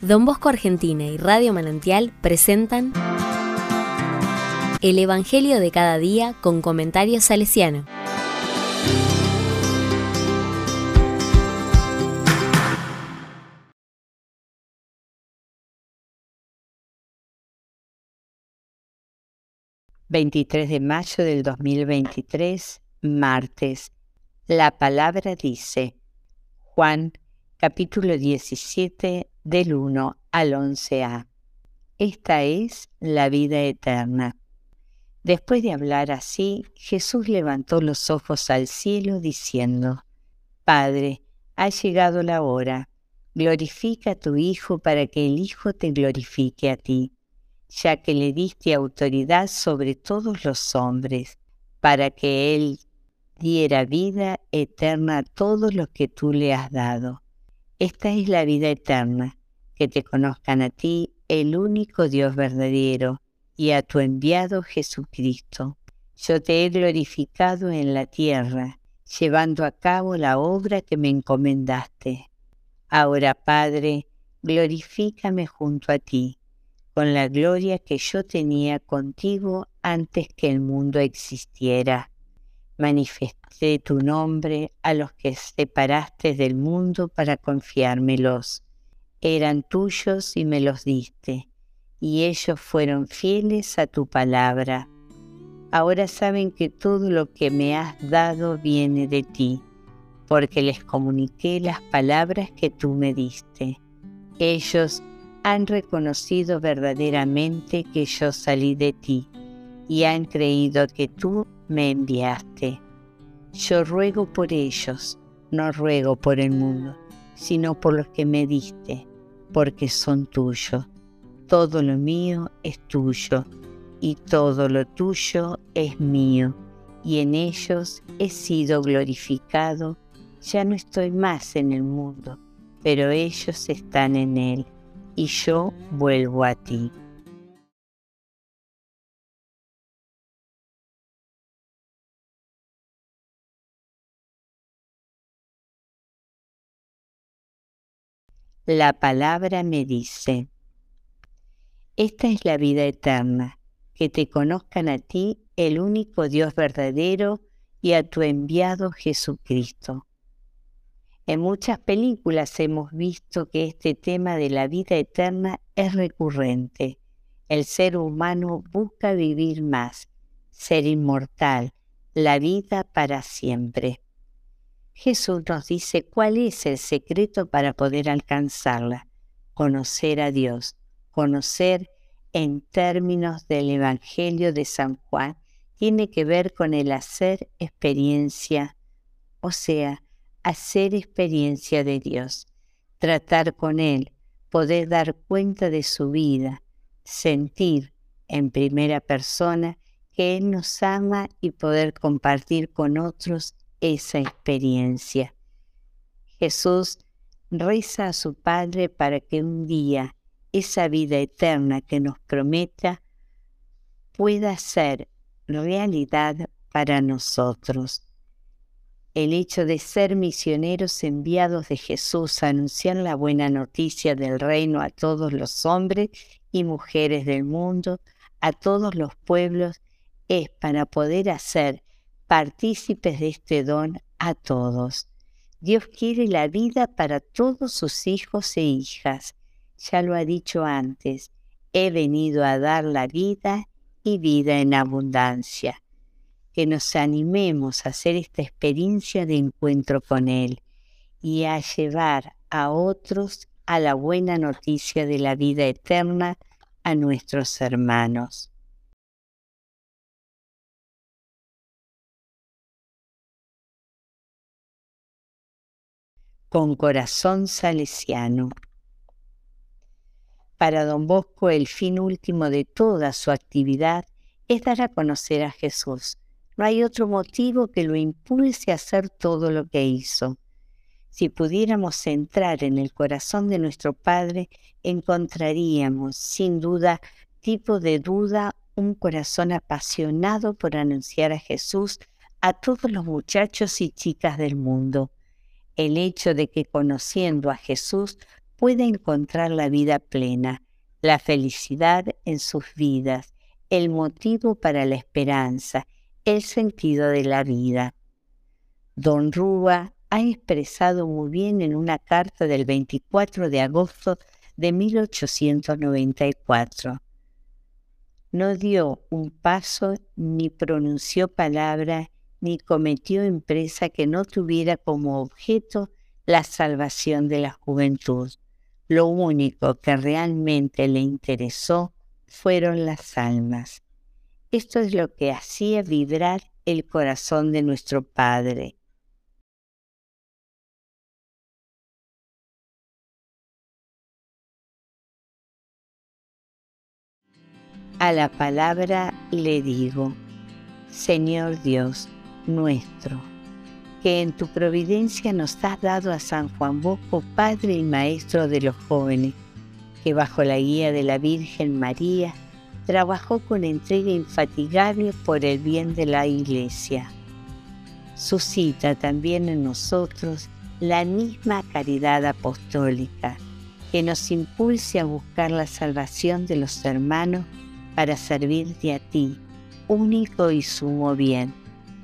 Don Bosco Argentina y Radio Manantial presentan El Evangelio de cada día con comentarios salesiano. ...23 de mayo del 2023, martes... ...la palabra dice... ...Juan capítulo 17 del 1 al 11a. Esta es la vida eterna. Después de hablar así, Jesús levantó los ojos al cielo diciendo, Padre, ha llegado la hora, glorifica a tu Hijo para que el Hijo te glorifique a ti, ya que le diste autoridad sobre todos los hombres, para que Él diera vida eterna a todos los que tú le has dado. Esta es la vida eterna, que te conozcan a ti, el único Dios verdadero, y a tu enviado Jesucristo. Yo te he glorificado en la tierra, llevando a cabo la obra que me encomendaste. Ahora, Padre, glorifícame junto a ti, con la gloria que yo tenía contigo antes que el mundo existiera manifesté tu nombre a los que separaste del mundo para confiármelos. Eran tuyos y me los diste, y ellos fueron fieles a tu palabra. Ahora saben que todo lo que me has dado viene de ti, porque les comuniqué las palabras que tú me diste. Ellos han reconocido verdaderamente que yo salí de ti y han creído que tú me enviaste. Yo ruego por ellos, no ruego por el mundo, sino por los que me diste, porque son tuyos. Todo lo mío es tuyo, y todo lo tuyo es mío, y en ellos he sido glorificado. Ya no estoy más en el mundo, pero ellos están en él, y yo vuelvo a ti. La palabra me dice, esta es la vida eterna, que te conozcan a ti, el único Dios verdadero, y a tu enviado Jesucristo. En muchas películas hemos visto que este tema de la vida eterna es recurrente. El ser humano busca vivir más, ser inmortal, la vida para siempre. Jesús nos dice cuál es el secreto para poder alcanzarla. Conocer a Dios. Conocer en términos del Evangelio de San Juan tiene que ver con el hacer experiencia, o sea, hacer experiencia de Dios, tratar con Él, poder dar cuenta de su vida, sentir en primera persona que Él nos ama y poder compartir con otros esa experiencia. Jesús reza a su Padre para que un día esa vida eterna que nos prometa pueda ser realidad para nosotros. El hecho de ser misioneros enviados de Jesús a anunciar la buena noticia del reino a todos los hombres y mujeres del mundo, a todos los pueblos, es para poder hacer partícipes de este don a todos. Dios quiere la vida para todos sus hijos e hijas. Ya lo ha dicho antes, he venido a dar la vida y vida en abundancia. Que nos animemos a hacer esta experiencia de encuentro con Él y a llevar a otros a la buena noticia de la vida eterna a nuestros hermanos. Con corazón salesiano. Para don Bosco el fin último de toda su actividad es dar a conocer a Jesús. No hay otro motivo que lo impulse a hacer todo lo que hizo. Si pudiéramos entrar en el corazón de nuestro Padre, encontraríamos, sin duda, tipo de duda, un corazón apasionado por anunciar a Jesús a todos los muchachos y chicas del mundo el hecho de que conociendo a Jesús pueda encontrar la vida plena, la felicidad en sus vidas, el motivo para la esperanza, el sentido de la vida. Don Rúa ha expresado muy bien en una carta del 24 de agosto de 1894. No dio un paso, ni pronunció palabra, ni cometió empresa que no tuviera como objeto la salvación de la juventud. Lo único que realmente le interesó fueron las almas. Esto es lo que hacía vibrar el corazón de nuestro Padre. A la palabra le digo, Señor Dios nuestro, que en tu providencia nos has dado a San Juan Bosco, Padre y Maestro de los jóvenes, que bajo la guía de la Virgen María trabajó con entrega infatigable por el bien de la Iglesia. Suscita también en nosotros la misma caridad apostólica que nos impulse a buscar la salvación de los hermanos para servirte a ti, único y sumo bien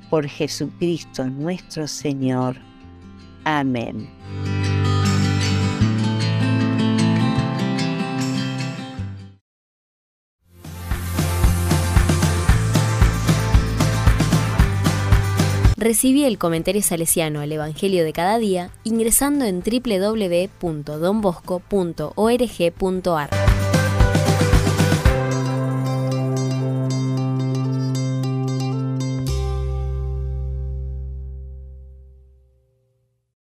por Jesucristo nuestro Señor. Amén. Recibí el comentario salesiano al Evangelio de cada día ingresando en www.donbosco.org.ar.